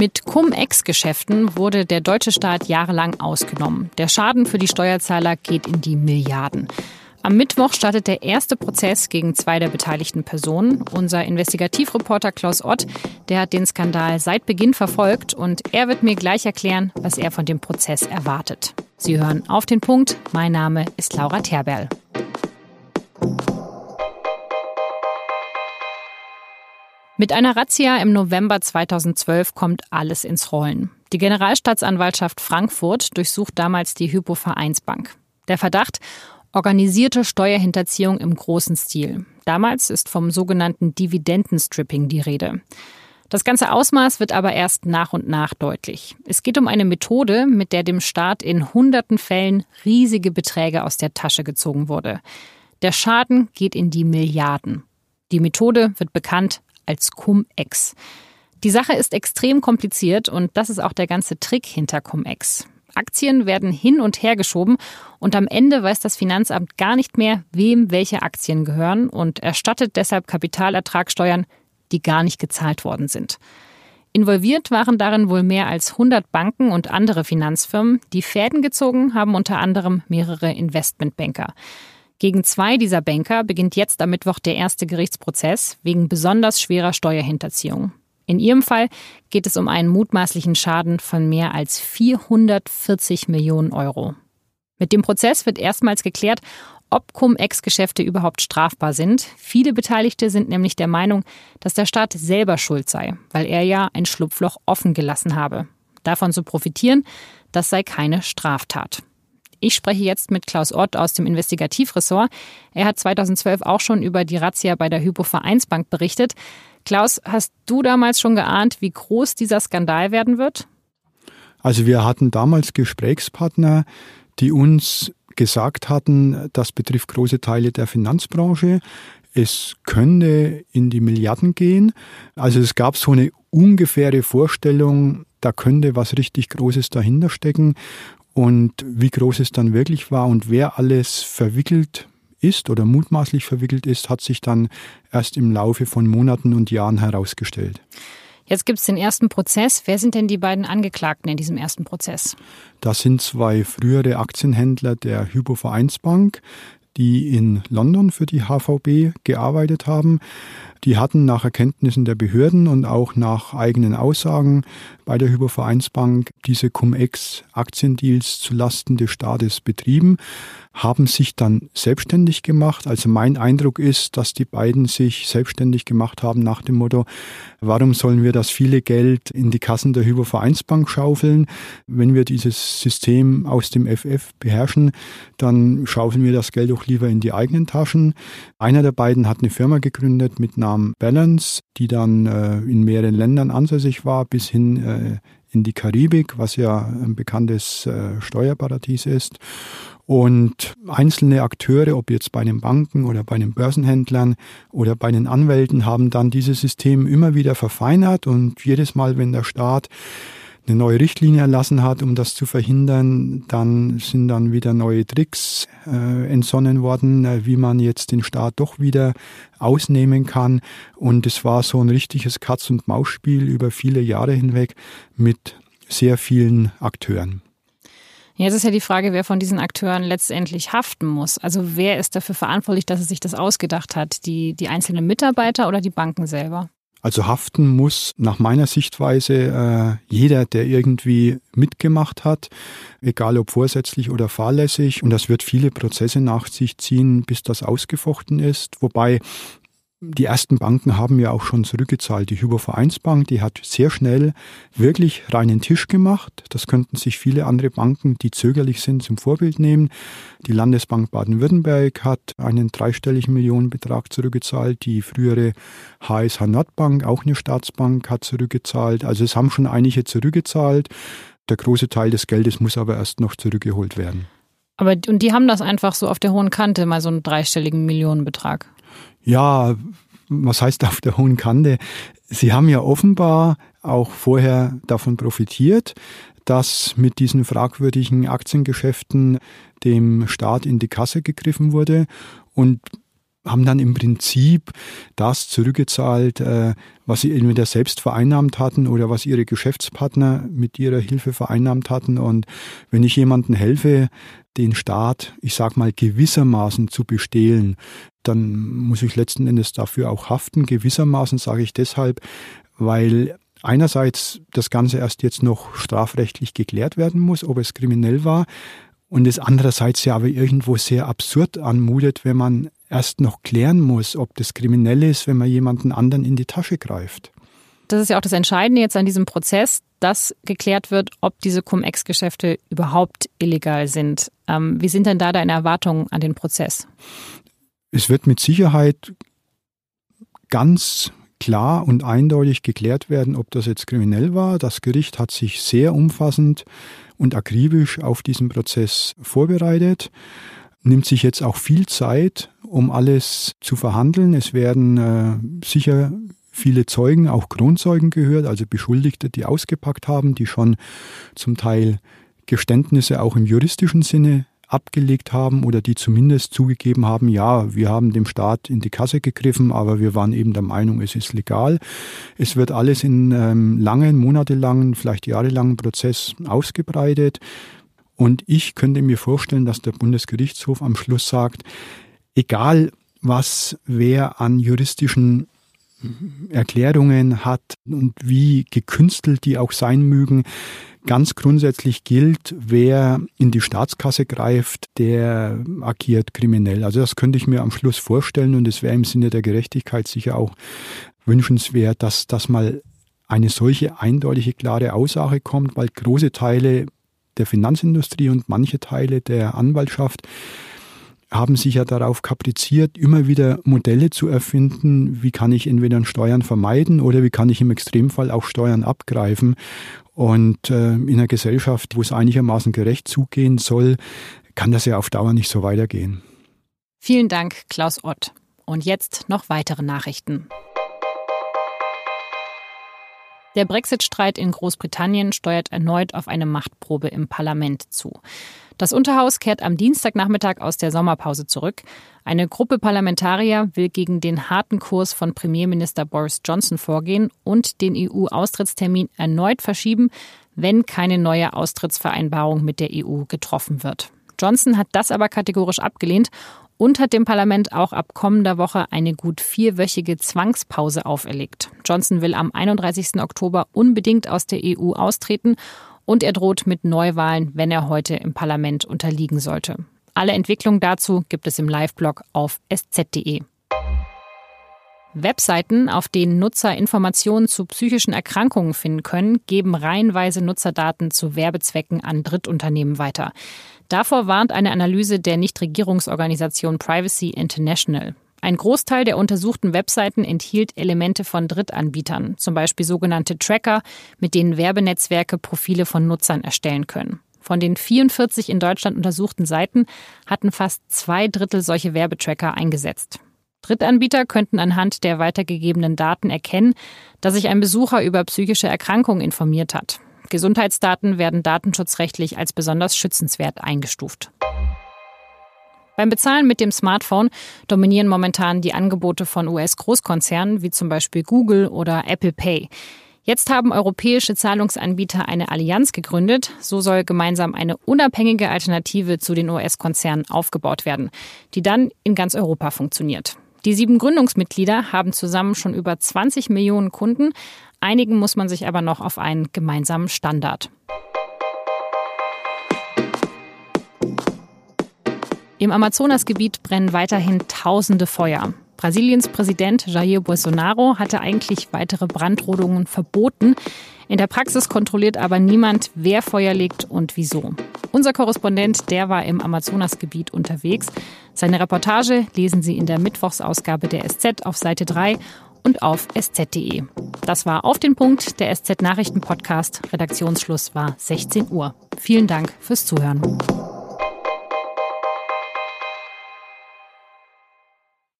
Mit Cum-Ex-Geschäften wurde der deutsche Staat jahrelang ausgenommen. Der Schaden für die Steuerzahler geht in die Milliarden. Am Mittwoch startet der erste Prozess gegen zwei der beteiligten Personen. Unser Investigativreporter Klaus Ott, der hat den Skandal seit Beginn verfolgt und er wird mir gleich erklären, was er von dem Prozess erwartet. Sie hören auf den Punkt. Mein Name ist Laura Terberl. Mit einer Razzia im November 2012 kommt alles ins Rollen. Die Generalstaatsanwaltschaft Frankfurt durchsucht damals die Hypo Vereinsbank. Der Verdacht, organisierte Steuerhinterziehung im großen Stil. Damals ist vom sogenannten Dividendenstripping die Rede. Das ganze Ausmaß wird aber erst nach und nach deutlich. Es geht um eine Methode, mit der dem Staat in hunderten Fällen riesige Beträge aus der Tasche gezogen wurde. Der Schaden geht in die Milliarden. Die Methode wird bekannt als Cum-Ex. Die Sache ist extrem kompliziert und das ist auch der ganze Trick hinter Cum-Ex. Aktien werden hin und her geschoben und am Ende weiß das Finanzamt gar nicht mehr, wem welche Aktien gehören und erstattet deshalb Kapitalertragssteuern, die gar nicht gezahlt worden sind. Involviert waren darin wohl mehr als 100 Banken und andere Finanzfirmen. Die Fäden gezogen haben unter anderem mehrere Investmentbanker. Gegen zwei dieser Banker beginnt jetzt am Mittwoch der erste Gerichtsprozess wegen besonders schwerer Steuerhinterziehung. In ihrem Fall geht es um einen mutmaßlichen Schaden von mehr als 440 Millionen Euro. Mit dem Prozess wird erstmals geklärt, ob Cum-Ex-Geschäfte überhaupt strafbar sind. Viele Beteiligte sind nämlich der Meinung, dass der Staat selber schuld sei, weil er ja ein Schlupfloch offen gelassen habe. Davon zu profitieren, das sei keine Straftat. Ich spreche jetzt mit Klaus Ott aus dem Investigativressort. Er hat 2012 auch schon über die Razzia bei der Hypo Vereinsbank berichtet. Klaus, hast du damals schon geahnt, wie groß dieser Skandal werden wird? Also wir hatten damals Gesprächspartner, die uns gesagt hatten, das betrifft große Teile der Finanzbranche. Es könnte in die Milliarden gehen. Also es gab so eine ungefähre Vorstellung, da könnte was richtig Großes dahinter stecken. Und wie groß es dann wirklich war und wer alles verwickelt ist oder mutmaßlich verwickelt ist, hat sich dann erst im Laufe von Monaten und Jahren herausgestellt. Jetzt gibt es den ersten Prozess. Wer sind denn die beiden Angeklagten in diesem ersten Prozess? Das sind zwei frühere Aktienhändler der Hypo Vereinsbank, die in London für die HVB gearbeitet haben. Die hatten nach Erkenntnissen der Behörden und auch nach eigenen Aussagen bei der Hypovereinsbank diese Cum-Ex-Aktiendeals zulasten des Staates betrieben, haben sich dann selbstständig gemacht. Also mein Eindruck ist, dass die beiden sich selbstständig gemacht haben nach dem Motto, warum sollen wir das viele Geld in die Kassen der Hypovereinsbank schaufeln? Wenn wir dieses System aus dem FF beherrschen, dann schaufeln wir das Geld doch lieber in die eigenen Taschen. Einer der beiden hat eine Firma gegründet mit Namen Balance, die dann äh, in mehreren Ländern ansässig war, bis hin äh, in die Karibik, was ja ein bekanntes äh, Steuerparadies ist. Und einzelne Akteure, ob jetzt bei den Banken oder bei den Börsenhändlern oder bei den Anwälten, haben dann dieses System immer wieder verfeinert und jedes Mal, wenn der Staat eine neue Richtlinie erlassen hat, um das zu verhindern. Dann sind dann wieder neue Tricks äh, entsonnen worden, äh, wie man jetzt den Staat doch wieder ausnehmen kann. Und es war so ein richtiges Katz-und-Maus-Spiel über viele Jahre hinweg mit sehr vielen Akteuren. Jetzt ist ja die Frage, wer von diesen Akteuren letztendlich haften muss. Also wer ist dafür verantwortlich, dass er sich das ausgedacht hat? Die, die einzelnen Mitarbeiter oder die Banken selber? Also haften muss nach meiner Sichtweise äh, jeder, der irgendwie mitgemacht hat, egal ob vorsätzlich oder fahrlässig. Und das wird viele Prozesse nach sich ziehen, bis das ausgefochten ist. Wobei die ersten Banken haben ja auch schon zurückgezahlt. Die Hypovereinsbank, die hat sehr schnell wirklich reinen Tisch gemacht. Das könnten sich viele andere Banken, die zögerlich sind, zum Vorbild nehmen. Die Landesbank Baden-Württemberg hat einen dreistelligen Millionenbetrag zurückgezahlt. Die frühere HSH Nordbank, auch eine Staatsbank, hat zurückgezahlt. Also es haben schon einige zurückgezahlt. Der große Teil des Geldes muss aber erst noch zurückgeholt werden. Aber und die haben das einfach so auf der hohen Kante, mal so einen dreistelligen Millionenbetrag. Ja, was heißt auf der hohen Kante? Sie haben ja offenbar auch vorher davon profitiert, dass mit diesen fragwürdigen Aktiengeschäften dem Staat in die Kasse gegriffen wurde. Und haben dann im Prinzip das zurückgezahlt, äh, was sie entweder selbst vereinnahmt hatten oder was ihre Geschäftspartner mit ihrer Hilfe vereinnahmt hatten. Und wenn ich jemandem helfe, den Staat, ich sag mal, gewissermaßen zu bestehlen, dann muss ich letzten Endes dafür auch haften. Gewissermaßen sage ich deshalb, weil einerseits das Ganze erst jetzt noch strafrechtlich geklärt werden muss, ob es kriminell war, und es andererseits ja aber irgendwo sehr absurd anmutet, wenn man erst noch klären muss, ob das kriminell ist, wenn man jemanden anderen in die Tasche greift. Das ist ja auch das Entscheidende jetzt an diesem Prozess, dass geklärt wird, ob diese Cum-Ex-Geschäfte überhaupt illegal sind. Ähm, wie sind denn da deine Erwartungen an den Prozess? Es wird mit Sicherheit ganz klar und eindeutig geklärt werden, ob das jetzt kriminell war. Das Gericht hat sich sehr umfassend und akribisch auf diesen Prozess vorbereitet, nimmt sich jetzt auch viel Zeit, um alles zu verhandeln. Es werden äh, sicher viele Zeugen, auch Kronzeugen gehört, also Beschuldigte, die ausgepackt haben, die schon zum Teil Geständnisse auch im juristischen Sinne abgelegt haben oder die zumindest zugegeben haben, ja, wir haben dem Staat in die Kasse gegriffen, aber wir waren eben der Meinung, es ist legal. Es wird alles in ähm, langen, monatelangen, vielleicht jahrelangen Prozess ausgebreitet. Und ich könnte mir vorstellen, dass der Bundesgerichtshof am Schluss sagt, egal was wer an juristischen Erklärungen hat und wie gekünstelt die auch sein mögen, Ganz grundsätzlich gilt, wer in die Staatskasse greift, der agiert kriminell. Also das könnte ich mir am Schluss vorstellen und es wäre im Sinne der Gerechtigkeit sicher auch wünschenswert, dass das mal eine solche eindeutige, klare Aussage kommt, weil große Teile der Finanzindustrie und manche Teile der Anwaltschaft haben sich ja darauf kapriziert, immer wieder Modelle zu erfinden, wie kann ich entweder Steuern vermeiden oder wie kann ich im Extremfall auch Steuern abgreifen. Und äh, in einer Gesellschaft, wo es einigermaßen gerecht zugehen soll, kann das ja auf Dauer nicht so weitergehen. Vielen Dank, Klaus Ott. Und jetzt noch weitere Nachrichten. Der Brexit-Streit in Großbritannien steuert erneut auf eine Machtprobe im Parlament zu. Das Unterhaus kehrt am Dienstagnachmittag aus der Sommerpause zurück. Eine Gruppe Parlamentarier will gegen den harten Kurs von Premierminister Boris Johnson vorgehen und den EU-Austrittstermin erneut verschieben, wenn keine neue Austrittsvereinbarung mit der EU getroffen wird. Johnson hat das aber kategorisch abgelehnt und hat dem Parlament auch ab kommender Woche eine gut vierwöchige Zwangspause auferlegt. Johnson will am 31. Oktober unbedingt aus der EU austreten und er droht mit Neuwahlen, wenn er heute im Parlament unterliegen sollte. Alle Entwicklungen dazu gibt es im Live-Blog auf sz.de. Webseiten, auf denen Nutzer Informationen zu psychischen Erkrankungen finden können, geben reihenweise Nutzerdaten zu Werbezwecken an Drittunternehmen weiter. Davor warnt eine Analyse der Nichtregierungsorganisation Privacy International. Ein Großteil der untersuchten Webseiten enthielt Elemente von Drittanbietern, zum Beispiel sogenannte Tracker, mit denen Werbenetzwerke Profile von Nutzern erstellen können. Von den 44 in Deutschland untersuchten Seiten hatten fast zwei Drittel solche Werbetracker eingesetzt. Drittanbieter könnten anhand der weitergegebenen Daten erkennen, dass sich ein Besucher über psychische Erkrankungen informiert hat. Gesundheitsdaten werden datenschutzrechtlich als besonders schützenswert eingestuft. Beim Bezahlen mit dem Smartphone dominieren momentan die Angebote von US-Großkonzernen wie zum Beispiel Google oder Apple Pay. Jetzt haben europäische Zahlungsanbieter eine Allianz gegründet. So soll gemeinsam eine unabhängige Alternative zu den US-Konzernen aufgebaut werden, die dann in ganz Europa funktioniert. Die sieben Gründungsmitglieder haben zusammen schon über 20 Millionen Kunden. Einigen muss man sich aber noch auf einen gemeinsamen Standard. Im Amazonasgebiet brennen weiterhin tausende Feuer. Brasiliens Präsident Jair Bolsonaro hatte eigentlich weitere Brandrodungen verboten. In der Praxis kontrolliert aber niemand, wer Feuer legt und wieso. Unser Korrespondent, der war im Amazonasgebiet unterwegs. Seine Reportage lesen Sie in der Mittwochsausgabe der SZ auf Seite 3 und auf sz.de. Das war auf den Punkt der SZ Nachrichten Podcast. Redaktionsschluss war 16 Uhr. Vielen Dank fürs Zuhören.